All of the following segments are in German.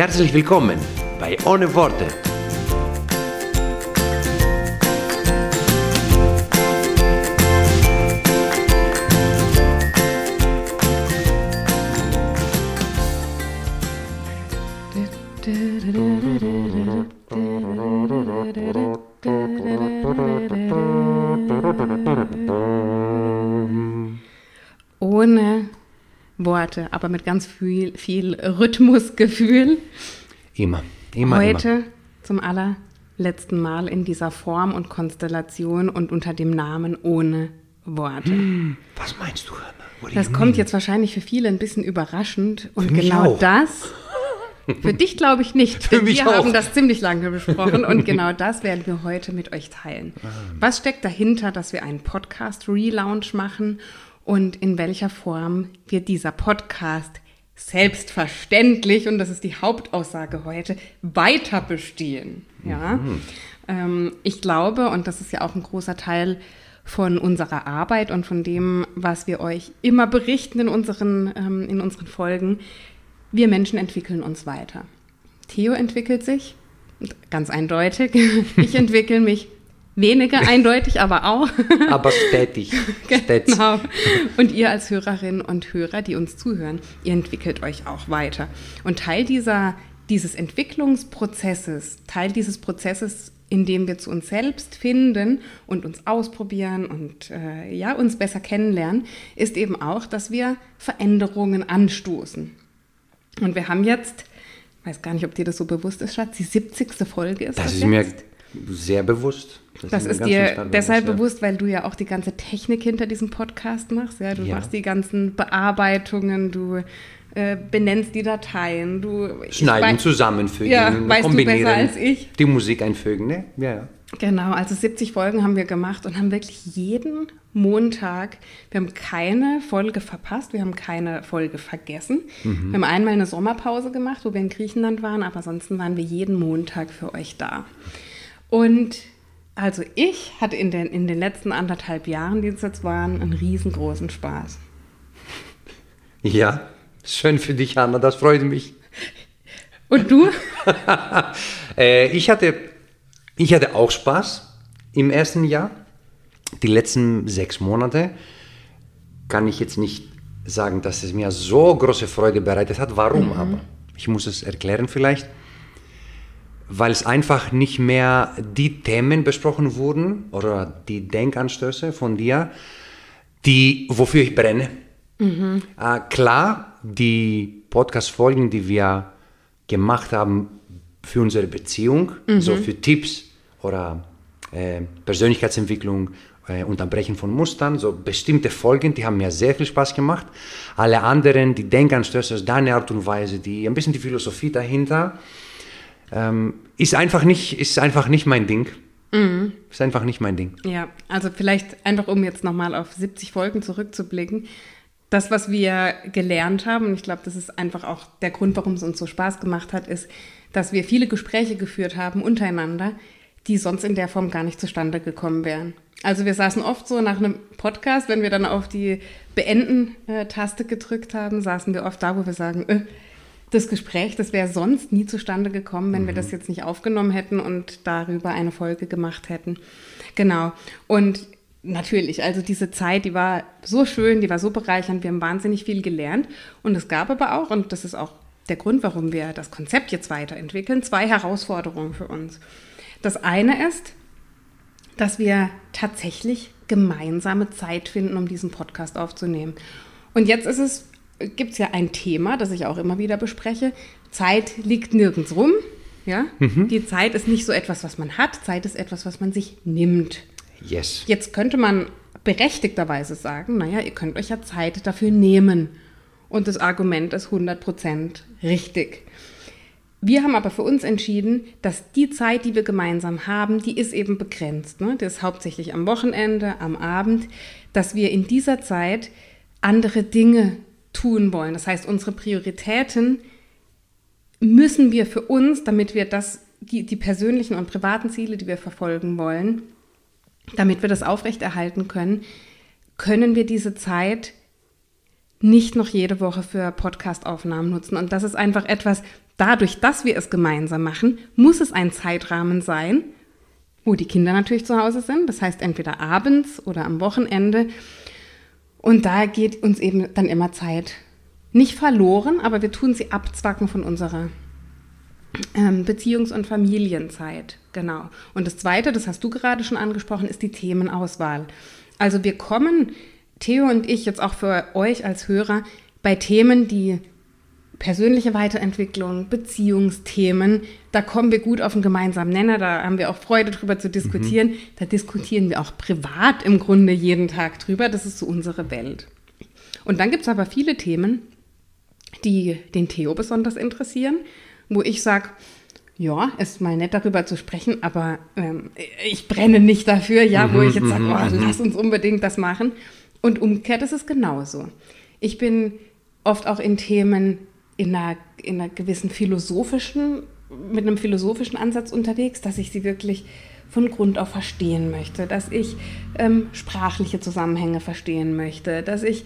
Herzlich willkommen bei Ohne Worte. Ohne Worte, aber mit ganz viel, viel Rhythmusgefühl. Immer, immer, Heute immer. zum allerletzten Mal in dieser Form und Konstellation und unter dem Namen ohne Worte. Was meinst du, Hanna? Das kommt mean? jetzt wahrscheinlich für viele ein bisschen überraschend und genau auch. das. Für dich glaube ich nicht, Für mich wir auch. haben das ziemlich lange besprochen und genau das werden wir heute mit euch teilen. Ah. Was steckt dahinter, dass wir einen Podcast-Relaunch machen und in welcher Form wird dieser Podcast selbstverständlich, und das ist die Hauptaussage heute, weiter bestehen. Ja? Mhm. Ähm, ich glaube, und das ist ja auch ein großer Teil von unserer Arbeit und von dem, was wir euch immer berichten in unseren, ähm, in unseren Folgen, wir Menschen entwickeln uns weiter. Theo entwickelt sich, ganz eindeutig. Ich entwickle mich weniger eindeutig, aber auch. Aber stetig. Genau. Und ihr als Hörerinnen und Hörer, die uns zuhören, ihr entwickelt euch auch weiter. Und Teil dieser, dieses Entwicklungsprozesses, Teil dieses Prozesses, in dem wir zu uns selbst finden und uns ausprobieren und äh, ja, uns besser kennenlernen, ist eben auch, dass wir Veränderungen anstoßen. Und wir haben jetzt, ich weiß gar nicht, ob dir das so bewusst ist, Schatz, die 70. Folge ist Das das ist mir jetzt. sehr bewusst. Das mir ist dir deshalb ja. bewusst, weil du ja auch die ganze Technik hinter diesem Podcast machst. Ja, du Ja. machst die ganzen Bearbeitungen, du äh, benennst die Dateien, du Schneiden, wei- zusammenfügen, Ja, weißt du kombinieren. besser als ich. Die Musik einfügen, ne? Ja, ja. Genau, also 70 Folgen haben wir gemacht und haben wirklich jeden Montag, wir haben keine Folge verpasst, wir haben keine Folge vergessen. Wir haben einmal eine Sommerpause gemacht, wo wir in Griechenland waren, aber ansonsten waren wir jeden Montag für euch da. Und also ich hatte in den, in den letzten anderthalb Jahren, die es jetzt waren, einen riesengroßen Spaß. Ja, schön für dich, Hanna, das freut mich. Und du? Äh, ich, hatte, ich hatte auch Spaß im ersten Jahr. Die letzten sechs Monate kann ich jetzt nicht sagen, dass es mir so große Freude bereitet hat. Warum aber? Ich muss es erklären vielleicht. Weil es einfach nicht mehr die Themen besprochen wurden oder die Denkanstöße von dir, die, wofür ich brenne. Äh, klar, die Podcast-Folgen, die wir gemacht haben für unsere Beziehung, so für Tipps oder äh, Persönlichkeitsentwicklung, äh, Unterbrechen von Mustern, so bestimmte Folgen, die haben mir sehr viel Spaß gemacht. Alle anderen, die Denkanstöße, deine Art und Weise, die ein bisschen die Philosophie dahinter, ähm, ist einfach nicht, ist einfach nicht mein Ding. Ist einfach nicht mein Ding. Ja, also vielleicht einfach, um jetzt nochmal auf 70 Folgen zurückzublicken. Das, was wir gelernt haben, und ich glaube, das ist einfach auch der Grund, warum es uns so Spaß gemacht hat, ist, dass wir viele Gespräche geführt haben untereinander, die sonst in der Form gar nicht zustande gekommen wären. Also wir saßen oft so nach einem Podcast, wenn wir dann auf die Beenden-Taste gedrückt haben, saßen wir oft da, wo wir sagen, äh, das Gespräch, das wäre sonst nie zustande gekommen, wenn wir das jetzt nicht aufgenommen hätten und darüber eine Folge gemacht hätten. Genau. Und natürlich, also diese Zeit, die war so schön, die war so bereichernd, wir haben wahnsinnig viel gelernt. Und es gab aber auch, und das ist auch der Grund, warum wir das Konzept jetzt weiterentwickeln, zwei Herausforderungen für uns. Das eine ist, dass wir tatsächlich gemeinsame Zeit finden, um diesen Podcast aufzunehmen. Und jetzt ist es, gibt es ja ein Thema, das ich auch immer wieder bespreche. Zeit liegt nirgends rum. Ja? Die Zeit ist nicht so etwas, was man hat. Zeit ist etwas, was man sich nimmt. Yes. Jetzt könnte man berechtigterweise sagen, naja, ihr könnt euch ja Zeit dafür nehmen. Und das Argument ist 100% richtig. Wir haben aber für uns entschieden, dass die Zeit, die wir gemeinsam haben, die ist eben begrenzt. Ne? Das ist hauptsächlich am Wochenende, am Abend, dass wir in dieser Zeit andere Dinge tun wollen. Das heißt, unsere Prioritäten müssen wir für uns, damit wir das, die, die persönlichen und privaten Ziele, die wir verfolgen wollen, damit wir das aufrechterhalten können, können wir diese Zeit nicht noch jede Woche für Podcastaufnahmen nutzen. Und das ist einfach etwas, dadurch, dass wir es gemeinsam machen, muss es ein Zeitrahmen sein, wo die Kinder natürlich zu Hause sind. Das heißt entweder abends oder am Wochenende. Und da geht uns eben dann immer Zeit nicht verloren, aber wir tun sie abzwacken von unserer ähm, Beziehungs- und Familienzeit. Genau. Und das Zweite, das hast du gerade schon angesprochen, ist die Themenauswahl. Also wir kommen, Theo und ich, jetzt auch für euch als Hörer, bei Themen, die persönliche Weiterentwicklung, Beziehungsthemen, da kommen wir gut auf einen gemeinsamen Nenner, da haben wir auch Freude drüber zu diskutieren. Mhm. Da diskutieren wir auch privat im Grunde jeden Tag drüber. Das ist so unsere Welt. Und dann gibt es aber viele Themen, die den Theo besonders interessieren, wo ich sage, ja, ist mal nett darüber zu sprechen, aber ähm, ich brenne nicht dafür, ja, mhm, wo ich jetzt sage, mhm, oh, mhm. lass uns unbedingt das machen. Und umgekehrt ist es genauso. Ich bin oft auch in Themen in einer, in einer gewissen philosophischen, mit einem philosophischen Ansatz unterwegs, dass ich sie wirklich von Grund auf verstehen möchte, dass ich ähm, sprachliche Zusammenhänge verstehen möchte, dass ich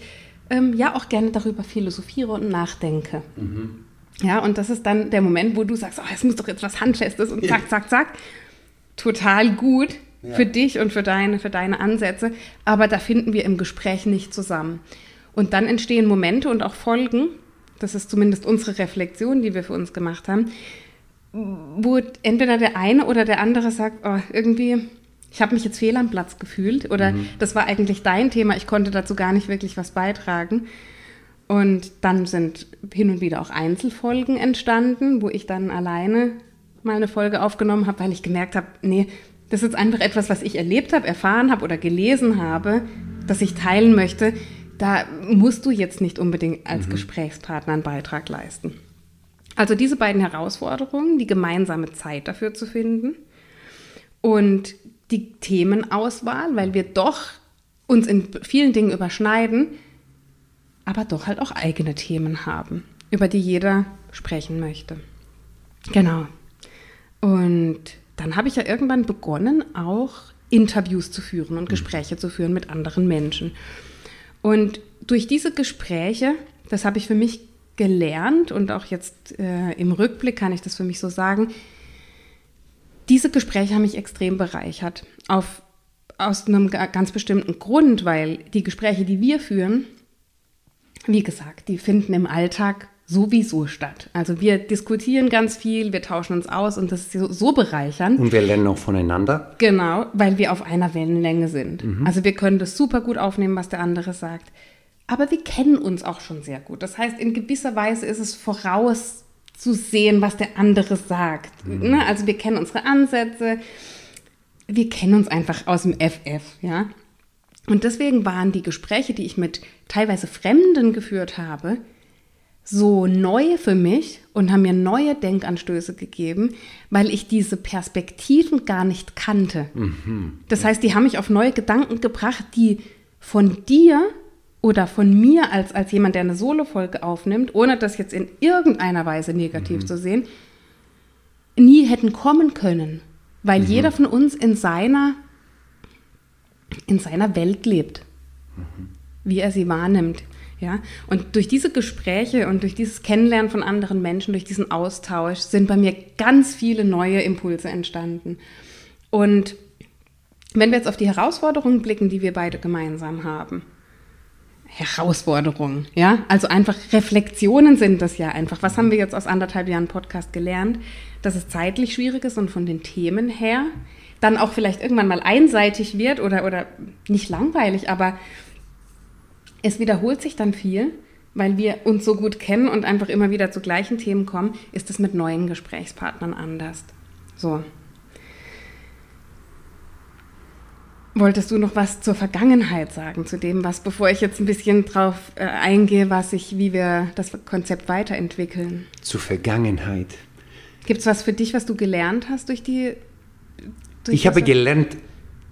ähm, ja auch gerne darüber philosophiere und nachdenke. Mhm. Ja, und das ist dann der Moment, wo du sagst, oh, es muss doch jetzt was Handfestes und zack, zack, zack. Total gut ja. für dich und für deine, für deine Ansätze, aber da finden wir im Gespräch nicht zusammen. Und dann entstehen Momente und auch Folgen, das ist zumindest unsere Reflexion, die wir für uns gemacht haben, wo entweder der eine oder der andere sagt, oh, irgendwie, ich habe mich jetzt fehl am Platz gefühlt oder mhm. das war eigentlich dein Thema, ich konnte dazu gar nicht wirklich was beitragen. Und dann sind hin und wieder auch Einzelfolgen entstanden, wo ich dann alleine mal eine Folge aufgenommen habe, weil ich gemerkt habe, nee, das ist einfach etwas, was ich erlebt habe, erfahren habe oder gelesen habe, das ich teilen möchte da musst du jetzt nicht unbedingt als mhm. Gesprächspartner einen Beitrag leisten. Also diese beiden Herausforderungen, die gemeinsame Zeit dafür zu finden und die Themenauswahl, weil wir doch uns in vielen Dingen überschneiden, aber doch halt auch eigene Themen haben, über die jeder sprechen möchte. Genau. Und dann habe ich ja irgendwann begonnen, auch Interviews zu führen und mhm. Gespräche zu führen mit anderen Menschen. Und durch diese Gespräche, das habe ich für mich gelernt und auch jetzt äh, im Rückblick kann ich das für mich so sagen, diese Gespräche haben mich extrem bereichert. Auf, aus einem ganz bestimmten Grund, weil die Gespräche, die wir führen, wie gesagt, die finden im Alltag sowieso statt. Also wir diskutieren ganz viel, wir tauschen uns aus und das ist so, so bereichernd. Und wir lernen auch voneinander. Genau, weil wir auf einer Wellenlänge sind. Mhm. Also wir können das super gut aufnehmen, was der andere sagt. Aber wir kennen uns auch schon sehr gut. Das heißt, in gewisser Weise ist es vorauszusehen, was der andere sagt. Mhm. Ne? Also wir kennen unsere Ansätze, wir kennen uns einfach aus dem FF, ja. Und deswegen waren die Gespräche, die ich mit teilweise Fremden geführt habe, so neu für mich und haben mir neue Denkanstöße gegeben, weil ich diese Perspektiven gar nicht kannte. Mhm. Das heißt, die haben mich auf neue Gedanken gebracht, die von dir oder von mir als, als jemand, der eine Solo-Folge aufnimmt, ohne das jetzt in irgendeiner Weise negativ mhm. zu sehen, nie hätten kommen können, weil mhm. jeder von uns in seiner, in seiner Welt lebt, mhm. wie er sie wahrnimmt. Ja? Und durch diese Gespräche und durch dieses Kennenlernen von anderen Menschen, durch diesen Austausch sind bei mir ganz viele neue Impulse entstanden. Und wenn wir jetzt auf die Herausforderungen blicken, die wir beide gemeinsam haben, Herausforderungen, ja, also einfach Reflexionen sind das ja einfach. Was haben wir jetzt aus anderthalb Jahren Podcast gelernt? Dass es zeitlich schwierig ist und von den Themen her dann auch vielleicht irgendwann mal einseitig wird oder, oder nicht langweilig, aber es wiederholt sich dann viel, weil wir uns so gut kennen und einfach immer wieder zu gleichen Themen kommen, ist es mit neuen Gesprächspartnern anders. So. Wolltest du noch was zur Vergangenheit sagen, zu dem, was, bevor ich jetzt ein bisschen drauf äh, eingehe, was ich, wie wir das Konzept weiterentwickeln? Zur Vergangenheit. Gibt es was für dich, was du gelernt hast durch die... Durch ich habe gelernt,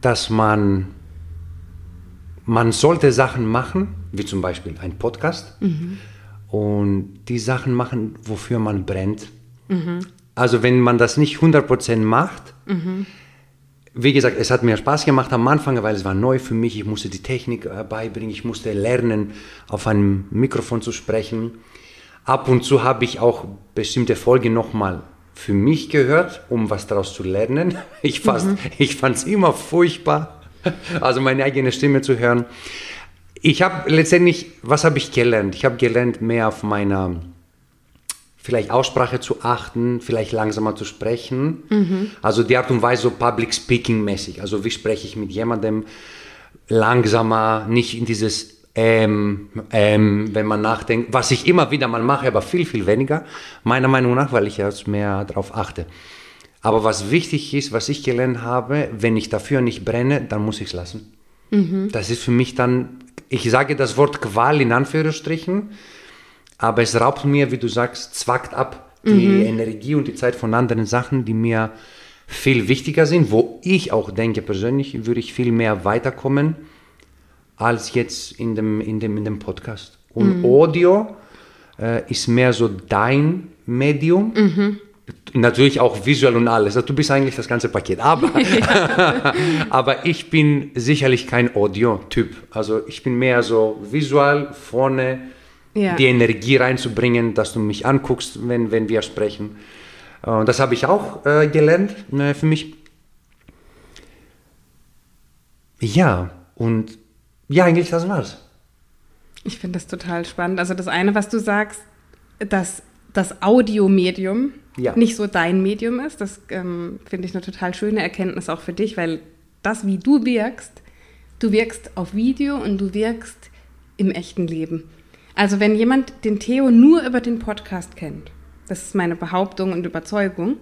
dass man, man sollte Sachen machen, wie zum Beispiel ein Podcast, mhm. und die Sachen machen, wofür man brennt. Mhm. Also wenn man das nicht 100% macht, mhm. wie gesagt, es hat mir Spaß gemacht am Anfang, weil es war neu für mich. Ich musste die Technik äh, beibringen, ich musste lernen, auf einem Mikrofon zu sprechen. Ab und zu habe ich auch bestimmte Folgen nochmal für mich gehört, um was daraus zu lernen. Ich, mhm. ich fand es immer furchtbar, also meine eigene Stimme zu hören. Ich habe letztendlich, was habe ich gelernt? Ich habe gelernt, mehr auf meiner vielleicht Aussprache zu achten, vielleicht langsamer zu sprechen. Mhm. Also die Art und Weise so Public Speaking mäßig. Also wie spreche ich mit jemandem langsamer, nicht in dieses ähm, ähm, wenn man nachdenkt, was ich immer wieder mal mache, aber viel, viel weniger, meiner Meinung nach, weil ich jetzt mehr darauf achte. Aber was wichtig ist, was ich gelernt habe, wenn ich dafür nicht brenne, dann muss ich es lassen. Mhm. Das ist für mich dann, ich sage das Wort Qual in Anführungsstrichen, aber es raubt mir, wie du sagst, zwackt ab die mhm. Energie und die Zeit von anderen Sachen, die mir viel wichtiger sind, wo ich auch denke, persönlich würde ich viel mehr weiterkommen als jetzt in dem, in dem, in dem Podcast. Und mhm. Audio äh, ist mehr so dein Medium. Mhm. Natürlich auch visuell und alles. Also du bist eigentlich das ganze Paket. Aber, aber ich bin sicherlich kein Audio-Typ. Also ich bin mehr so visual vorne ja. die Energie reinzubringen, dass du mich anguckst, wenn, wenn wir sprechen. Und das habe ich auch äh, gelernt äh, für mich. Ja, und ja, eigentlich das war's. Ich finde das total spannend. Also das eine, was du sagst, dass das Audiomedium ja. nicht so dein Medium ist, das ähm, finde ich eine total schöne Erkenntnis auch für dich, weil das, wie du wirkst, du wirkst auf Video und du wirkst im echten Leben. Also wenn jemand den Theo nur über den Podcast kennt, das ist meine Behauptung und Überzeugung,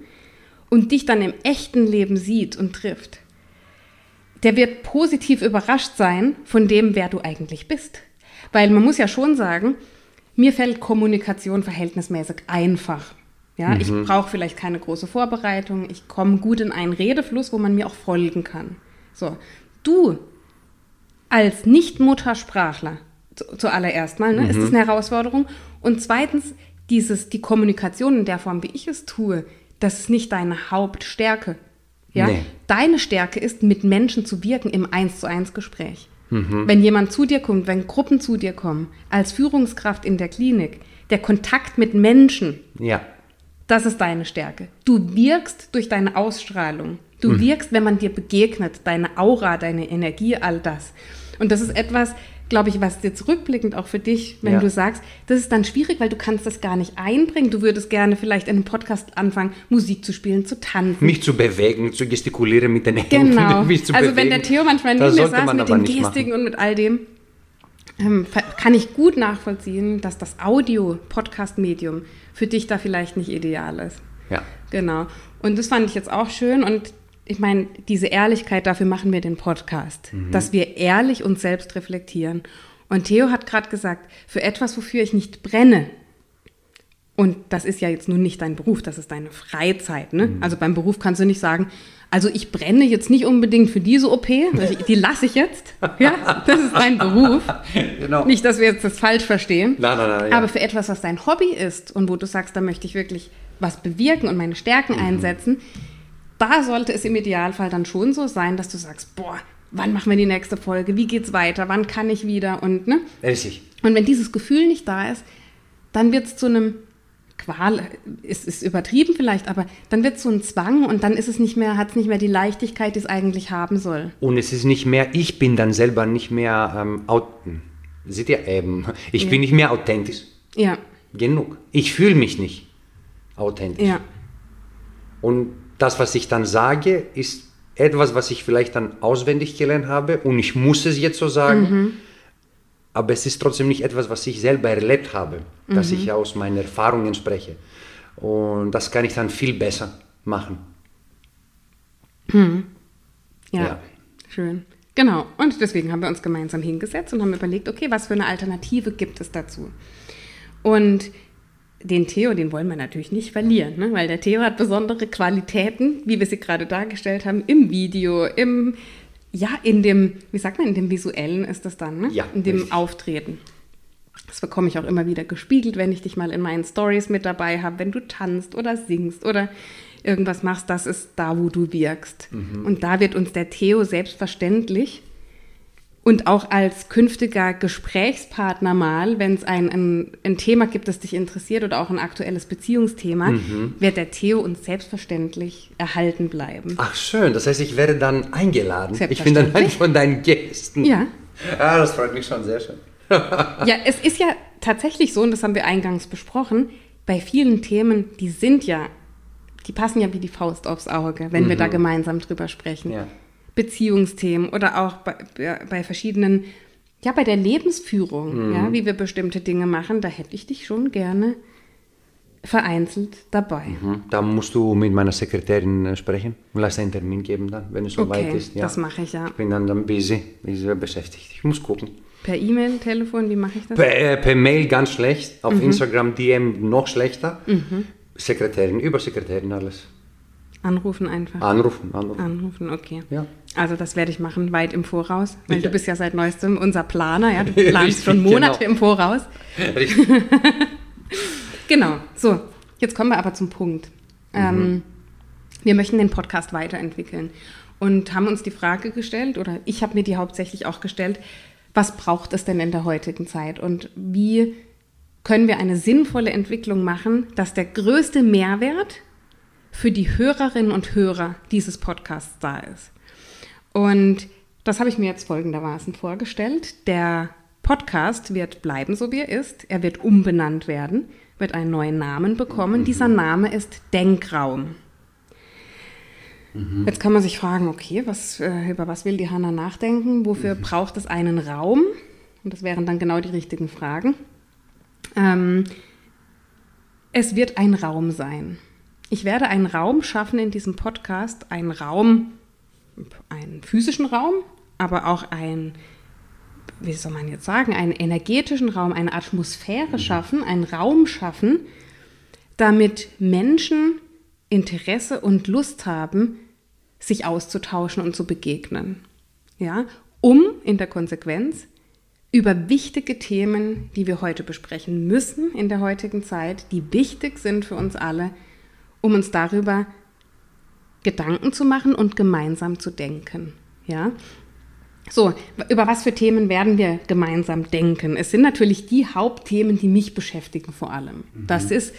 und dich dann im echten Leben sieht und trifft, der wird positiv überrascht sein von dem, wer du eigentlich bist. Weil man muss ja schon sagen, mir fällt Kommunikation verhältnismäßig einfach. Ja, mhm. ich brauche vielleicht keine große Vorbereitung, ich komme gut in einen Redefluss, wo man mir auch folgen kann. So, du als Nicht-Muttersprachler, zu, zuallererst mal, ne, mhm. ist das eine Herausforderung. Und zweitens, dieses, die Kommunikation in der Form, wie ich es tue, das ist nicht deine Hauptstärke. Ja? Nee. Deine Stärke ist, mit Menschen zu wirken im Eins zu eins Gespräch. Mhm. Wenn jemand zu dir kommt, wenn Gruppen zu dir kommen, als Führungskraft in der Klinik, der Kontakt mit Menschen, ja. das ist deine Stärke. Du wirkst durch deine Ausstrahlung. Du mhm. wirkst, wenn man dir begegnet, deine Aura, deine Energie, all das. Und das ist etwas, glaube ich, was jetzt rückblickend auch für dich, wenn ja. du sagst, das ist dann schwierig, weil du kannst das gar nicht einbringen. Du würdest gerne vielleicht in einem Podcast anfangen, Musik zu spielen, zu tanzen. Mich zu bewegen, zu gestikulieren mit den Händen. Genau. Mich zu also bewegen. wenn der Theo manchmal neben mir saß mit den Gestiken machen. und mit all dem, ähm, kann ich gut nachvollziehen, dass das Audio-Podcast-Medium für dich da vielleicht nicht ideal ist. Ja. Genau. Und das fand ich jetzt auch schön und ich meine, diese Ehrlichkeit, dafür machen wir den Podcast, mhm. dass wir ehrlich uns selbst reflektieren. Und Theo hat gerade gesagt, für etwas, wofür ich nicht brenne, und das ist ja jetzt nun nicht dein Beruf, das ist deine Freizeit. Ne? Mhm. Also beim Beruf kannst du nicht sagen, also ich brenne jetzt nicht unbedingt für diese OP, die lasse ich jetzt. Ja, das ist dein Beruf. Genau. Nicht, dass wir jetzt das falsch verstehen. Nein, nein, nein, ja. Aber für etwas, was dein Hobby ist und wo du sagst, da möchte ich wirklich was bewirken und meine Stärken mhm. einsetzen, da sollte es im Idealfall dann schon so sein, dass du sagst, boah, wann machen wir die nächste Folge? Wie geht's weiter? Wann kann ich wieder? Und ne? Richtig. Und wenn dieses Gefühl nicht da ist, dann wird es zu einem Qual, ist, ist übertrieben vielleicht, aber dann wird es so ein Zwang und dann ist es nicht mehr, hat es nicht mehr die Leichtigkeit, die es eigentlich haben soll. Und es ist nicht mehr, ich bin dann selber nicht mehr ähm, seht ihr eben, ich ja. bin nicht mehr authentisch. Ja. Genug. Ich fühle mich nicht authentisch. Ja. Und das, was ich dann sage, ist etwas, was ich vielleicht dann auswendig gelernt habe und ich muss es jetzt so sagen. Mhm. Aber es ist trotzdem nicht etwas, was ich selber erlebt habe, mhm. dass ich aus meinen Erfahrungen spreche. Und das kann ich dann viel besser machen. Mhm. Ja, ja, schön. Genau. Und deswegen haben wir uns gemeinsam hingesetzt und haben überlegt, okay, was für eine Alternative gibt es dazu? Und den Theo, den wollen wir natürlich nicht verlieren, ne? weil der Theo hat besondere Qualitäten, wie wir sie gerade dargestellt haben, im Video, im, ja, in dem, wie sagt man, in dem Visuellen ist das dann, ne? Ja, in dem richtig. Auftreten. Das bekomme ich auch immer wieder gespiegelt, wenn ich dich mal in meinen Stories mit dabei habe, wenn du tanzt oder singst oder irgendwas machst, das ist da, wo du wirkst. Mhm. Und da wird uns der Theo selbstverständlich und auch als künftiger Gesprächspartner mal, wenn es ein, ein, ein Thema gibt, das dich interessiert oder auch ein aktuelles Beziehungsthema, Mhm. wird der Theo uns selbstverständlich erhalten bleiben. Ach schön, das heißt, ich werde dann eingeladen. Ich bin dann ein von deinen Gästen. Ja. Ah, das freut mich schon sehr schön. Ja, es ist ja tatsächlich so, und das haben wir eingangs besprochen, bei vielen Themen, die sind ja, die passen ja wie die Faust aufs Auge, wenn wir da gemeinsam drüber sprechen. Mhm. Ja. Beziehungsthemen oder auch bei, bei verschiedenen, ja, bei der Lebensführung, Mhm. ja, wie wir bestimmte Dinge machen, da hätte ich dich schon gerne vereinzelt dabei. Mhm. Da musst du mit meiner Sekretärin äh, sprechen und lass einen Termin geben dann, wenn es soweit Okay, ist. Ja. das mache ich ja. Ich bin dann, dann busy, ich bin beschäftigt. Ich muss gucken. Per E-Mail, Telefon, wie mache ich das? Per, äh, per Mail ganz schlecht, Mhm. auf Instagram DM noch schlechter. Sekretärin, über Sekretärin alles. Anrufen einfach. Anrufen, anrufen. Anrufen, okay. Ja. Also das werde ich machen, weit im Voraus, weil Ja. du bist ja seit neuestem unser Planer, ja. Du planst Richtig, schon Monate genau. im Voraus. Richtig. Genau. So, jetzt kommen wir aber zum Punkt. Ähm, wir möchten den Podcast weiterentwickeln und haben uns die Frage gestellt, oder ich habe mir die hauptsächlich auch gestellt, was braucht es denn in der heutigen Zeit und wie können wir eine sinnvolle Entwicklung machen, dass der größte Mehrwert für die Hörerinnen und Hörer dieses Podcasts da ist. Und das habe ich mir jetzt folgendermaßen vorgestellt. Der Podcast wird bleiben, so wie er ist. Er wird umbenannt werden, wird einen neuen Namen bekommen. Dieser Name ist Denkraum. Jetzt kann man sich fragen, okay, was, äh, über was will die Hanna nachdenken? Wofür braucht es einen Raum? Und das wären dann genau die richtigen Fragen. Ähm, es wird ein Raum sein. Ich werde einen Raum schaffen in diesem Podcast, einen Raum, einen physischen Raum, aber auch einen, wie soll man jetzt sagen, einen energetischen Raum, eine Atmosphäre schaffen, einen Raum schaffen, damit Menschen Interesse und Lust haben, sich auszutauschen und zu begegnen. Ja, um in der Konsequenz über wichtige Themen, die wir heute besprechen müssen in der heutigen Zeit, die wichtig sind für uns alle, um uns darüber Gedanken zu machen und gemeinsam zu denken. Ja? So, über was für Themen werden wir gemeinsam denken? Es sind natürlich die Hauptthemen, die mich beschäftigen vor allem. Das ist,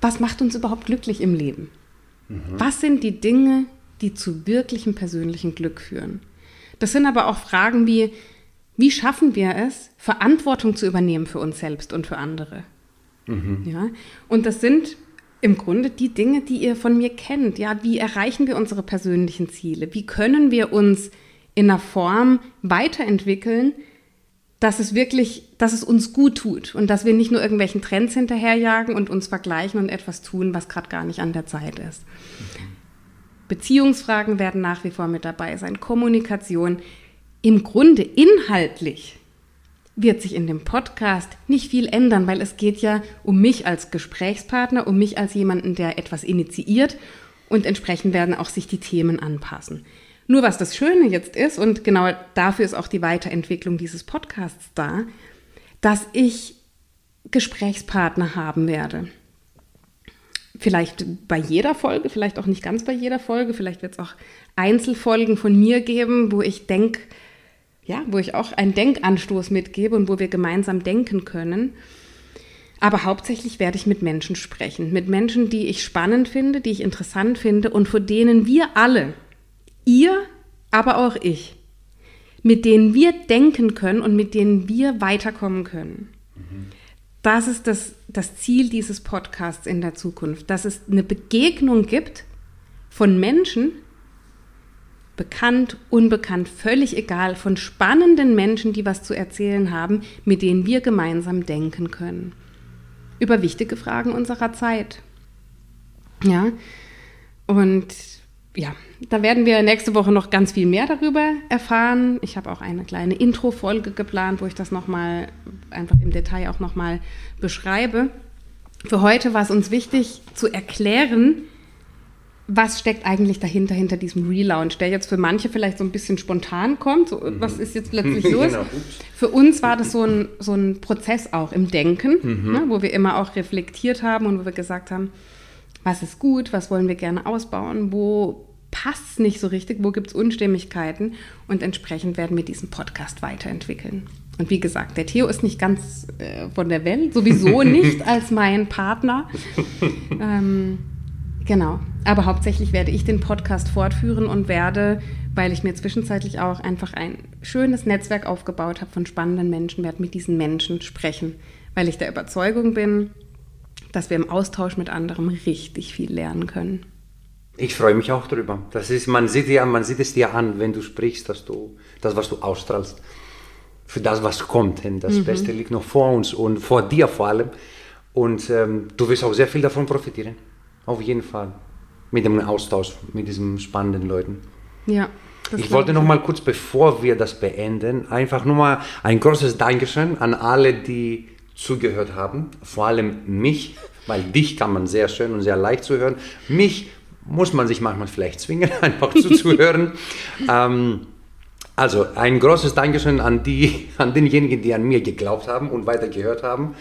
was macht uns überhaupt glücklich im Leben? Was sind die Dinge, die zu wirklichem persönlichen Glück führen? Das sind aber auch Fragen wie, wie schaffen wir es, Verantwortung zu übernehmen für uns selbst und für andere? Ja? Und das sind im Grunde die Dinge, die ihr von mir kennt. Ja, wie erreichen wir unsere persönlichen Ziele? Wie können wir uns in einer Form weiterentwickeln, dass es wirklich, dass es uns gut tut und dass wir nicht nur irgendwelchen Trends hinterherjagen und uns vergleichen und etwas tun, was gerade gar nicht an der Zeit ist. Beziehungsfragen werden nach wie vor mit dabei sein, Kommunikation. Im Grunde inhaltlich wird sich in dem Podcast nicht viel ändern, weil es geht ja um mich als Gesprächspartner, um mich als jemanden, der etwas initiiert und entsprechend werden auch sich die Themen anpassen. Nur was das Schöne jetzt ist, und genau dafür ist auch die Weiterentwicklung dieses Podcasts da, dass ich Gesprächspartner haben werde. Vielleicht bei jeder Folge, vielleicht auch nicht ganz bei jeder Folge, vielleicht wird es auch Einzelfolgen von mir geben, wo ich denke, ja, wo ich auch einen Denkanstoß mitgebe und wo wir gemeinsam denken können. Aber hauptsächlich werde ich mit Menschen sprechen, mit Menschen, die ich spannend finde, die ich interessant finde und vor denen wir alle, ihr, aber auch ich, mit denen wir denken können und mit denen wir weiterkommen können. Das ist das, das Ziel dieses Podcasts in der Zukunft, dass es eine Begegnung gibt von Menschen, bekannt, unbekannt, völlig egal, von spannenden Menschen, die was zu erzählen haben, mit denen wir gemeinsam denken können. Über wichtige Fragen unserer Zeit. Ja, und ja, da werden wir nächste Woche noch ganz viel mehr darüber erfahren. Ich habe auch eine kleine Intro-Folge geplant, wo ich das nochmal einfach im Detail auch nochmal beschreibe. für heute war es uns wichtig zu erklären, was steckt eigentlich dahinter, hinter diesem Relaunch, der jetzt für manche vielleicht so ein bisschen spontan kommt. So, mhm. Was ist jetzt plötzlich los? genau. Für uns war das so ein, so ein Prozess auch im Denken, mhm. ne, wo wir immer auch reflektiert haben und wo wir gesagt haben, was ist gut, was wollen wir gerne ausbauen, wo passt es nicht so richtig, wo gibt es Unstimmigkeiten und entsprechend werden wir diesen Podcast weiterentwickeln. Und wie gesagt, der Theo ist nicht ganz äh, von der Welt, sowieso nicht als mein Partner. Ähm, genau, aber hauptsächlich werde ich den Podcast fortführen und werde, weil ich mir zwischenzeitlich auch einfach ein schönes Netzwerk aufgebaut habe von spannenden Menschen, werde mit diesen Menschen sprechen, weil ich der Überzeugung bin, dass wir im Austausch mit anderen richtig viel lernen können. Ich freue mich auch darüber. Das ist, man sieht ja, man sieht es dir an, wenn du sprichst, dass du das, was du ausstrahlst, für das, was kommt. Denn das mhm. Beste liegt noch vor uns und vor dir vor allem. Und ähm, du wirst auch sehr viel davon profitieren. Auf jeden Fall. Mit dem Austausch mit diesen spannenden Leuten. Ja. Ich wollte noch mal kurz, bevor wir das beenden, einfach nur mal ein großes Dankeschön an alle, die zugehört haben. Vor allem mich, weil dich kann man sehr schön und sehr leicht zuhören. Mich muss man sich manchmal vielleicht zwingen, einfach zuzuhören. ähm, also ein großes Dankeschön an, die, an denjenigen, die an mir geglaubt haben und weiter gehört haben,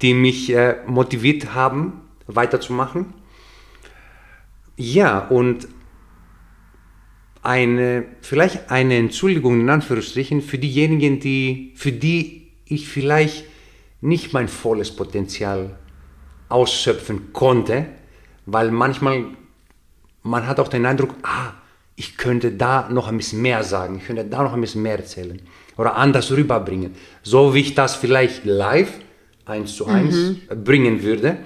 die mich äh, motiviert haben, weiterzumachen. Ja, und eine, vielleicht eine Entschuldigung in Anführungsstrichen für diejenigen, die, für die ich vielleicht nicht mein volles Potenzial ausschöpfen konnte, weil manchmal man hat auch den Eindruck, ah, ich könnte da noch ein bisschen mehr sagen, ich könnte da noch ein bisschen mehr erzählen oder anders rüberbringen, so wie ich das vielleicht live eins zu eins mhm. bringen würde.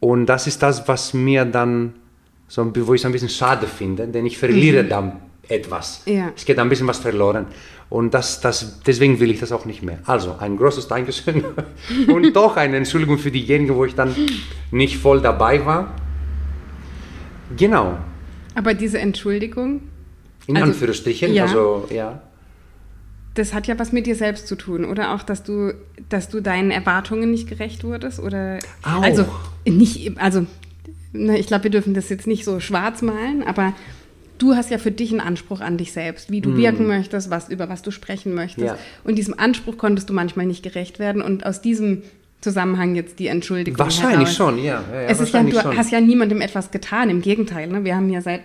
Und das ist das, was mir dann, so, wo ich es ein bisschen schade finde, denn ich verliere mhm. dann etwas. Ja. Es geht ein bisschen was verloren. Und das, das, deswegen will ich das auch nicht mehr. Also ein großes Dankeschön und doch eine Entschuldigung für diejenigen, wo ich dann nicht voll dabei war. Genau. Aber diese Entschuldigung. In also, Anführungsstrichen, ja, also ja. Das hat ja was mit dir selbst zu tun, oder auch, dass du, dass du deinen Erwartungen nicht gerecht wurdest, oder? Auch. Also nicht, also ne, ich glaube, wir dürfen das jetzt nicht so schwarz malen, aber du hast ja für dich einen Anspruch an dich selbst, wie du mm. wirken möchtest, was über was du sprechen möchtest. Ja. Und diesem Anspruch konntest du manchmal nicht gerecht werden. Und aus diesem Zusammenhang jetzt die Entschuldigung. Wahrscheinlich heraus. schon, ja. ja, ja es ist ja, du schon. hast ja niemandem etwas getan, im Gegenteil. Ne? Wir haben ja seit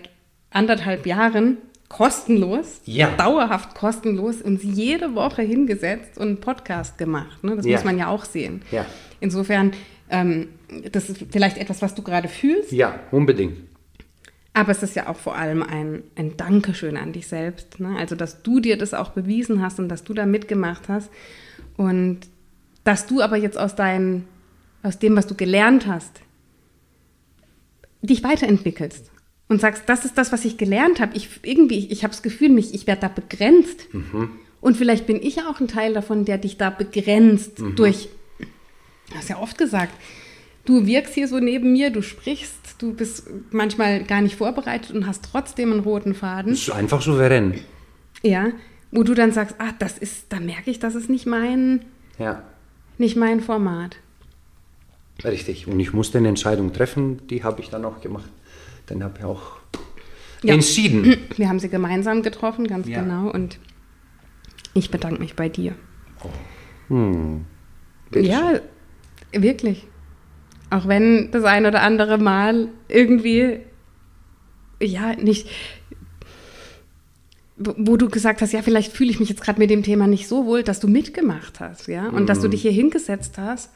anderthalb Jahren kostenlos, ja. dauerhaft kostenlos uns jede Woche hingesetzt und einen Podcast gemacht. Ne? Das muss man ja auch sehen. Insofern, ähm, das ist vielleicht etwas, was du gerade fühlst. Ja, unbedingt. Aber es ist ja auch vor allem ein, ein Dankeschön an dich selbst. Ne? Also, dass du dir das auch bewiesen hast und dass du da mitgemacht hast. Und dass du aber jetzt aus, dein, aus dem, was du gelernt hast, dich weiterentwickelst und sagst, das ist das, was ich gelernt habe. Ich irgendwie, ich, ich habe das Gefühl, mich, ich werde da begrenzt. Mhm. Und vielleicht bin ich auch ein Teil davon, der dich da begrenzt mhm. durch, du hast ja oft gesagt, du wirkst hier so neben mir, du sprichst, du bist manchmal gar nicht vorbereitet und hast trotzdem einen roten Faden. Das ist einfach souverän. Ja, wo du dann sagst, ach, das ist, da merke ich, das ist nicht mein, ja nicht mein Format. Richtig. Und ich musste eine Entscheidung treffen, die habe ich dann auch gemacht. Dann habe ich auch ja. entschieden. Wir haben sie gemeinsam getroffen, ganz ja. genau. Und ich bedanke mich bei dir. Oh. Hm. Ja, wirklich. Auch wenn das ein oder andere Mal irgendwie, ja, nicht, wo du gesagt hast, ja, vielleicht fühle ich mich jetzt gerade mit dem Thema nicht so wohl, dass du mitgemacht hast, ja, und mhm. dass du mhm. dich hier hingesetzt hast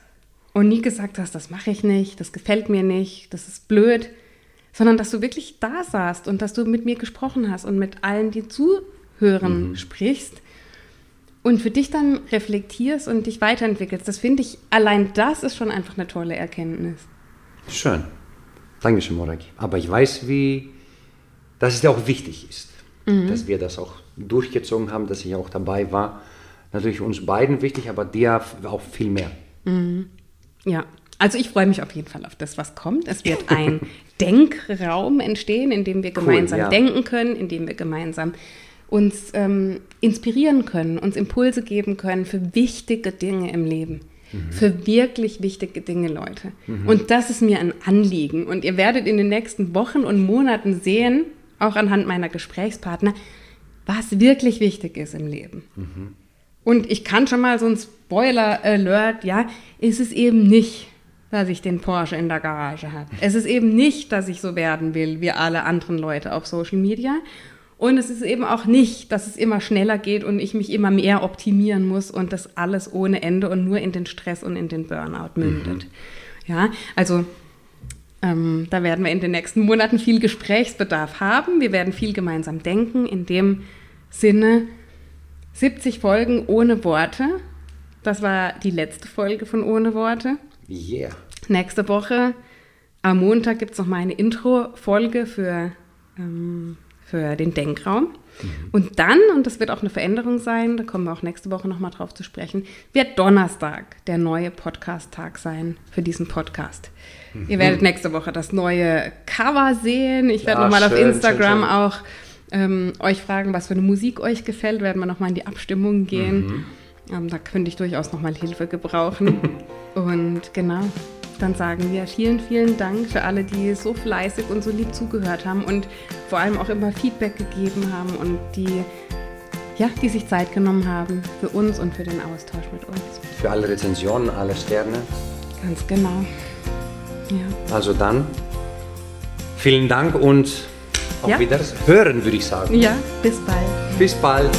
und nie gesagt hast, das mache ich nicht, das gefällt mir nicht, das ist blöd, sondern dass du wirklich da saßt und dass du mit mir gesprochen hast und mit allen, die zuhören, mhm. sprichst und für dich dann reflektierst und dich weiterentwickelst. Das finde ich, allein das ist schon einfach eine tolle Erkenntnis. Schön. Dankeschön, Moraki. Aber ich weiß, wie, dass es dir auch wichtig ist mhm. dass wir das auch durchgezogen haben, dass ich auch dabei war. Natürlich uns beiden wichtig, aber dir auch viel mehr. Mhm. Ja, also ich freue mich auf jeden Fall auf das, was kommt. Es wird ein Denkraum entstehen, in dem wir gemeinsam cool, ja. denken können, in dem wir gemeinsam uns ähm, inspirieren können, uns Impulse geben können für wichtige Dinge im Leben. für wirklich wichtige Dinge, Leute. Und das ist mir ein Anliegen. Und ihr werdet in den nächsten Wochen und Monaten sehen, auch anhand meiner Gesprächspartner, was wirklich wichtig ist im Leben. Und ich kann schon mal so ein Spoiler-Alert, ja, ist es eben nicht, dass ich den Porsche in der Garage habe. Es ist eben nicht, dass ich so werden will wie alle anderen Leute auf Social Media. Und es ist eben auch nicht, dass es immer schneller geht und ich mich immer mehr optimieren muss und das alles ohne Ende und nur in den Stress und in den Burnout mündet. Ja, also ähm, da werden wir in den nächsten Monaten viel Gesprächsbedarf haben. Wir werden viel gemeinsam denken. In dem Sinne 70 Folgen ohne Worte. Das war die letzte Folge von Ohne Worte. Yeah. Nächste Woche am Montag gibt es noch mal eine Intro-Folge für, ähm, für den Denkraum. Und dann, und das wird auch eine Veränderung sein, da kommen wir auch nächste Woche noch mal drauf zu sprechen, wird Donnerstag der neue Podcast-Tag sein für diesen Podcast. Ihr werdet nächste Woche das neue Cover sehen. Ich werde Ja, noch mal auf schön, schön, Instagram schön. auch ähm, euch fragen, was für eine Musik euch gefällt. Werden wir noch mal in die Abstimmung gehen. Ähm, da könnte ich durchaus noch mal Hilfe gebrauchen. Und genau, dann sagen wir vielen, vielen Dank für alle, die so fleißig und so lieb zugehört haben und vor allem auch immer Feedback gegeben haben und die, ja, die sich Zeit genommen haben für uns und für den Austausch mit uns. Für alle Rezensionen, alle Sterne. Ganz genau. Ja. Also dann, vielen Dank und auf Ja. Wiederhören, würde ich sagen. Ja, bis bald. Bis bald.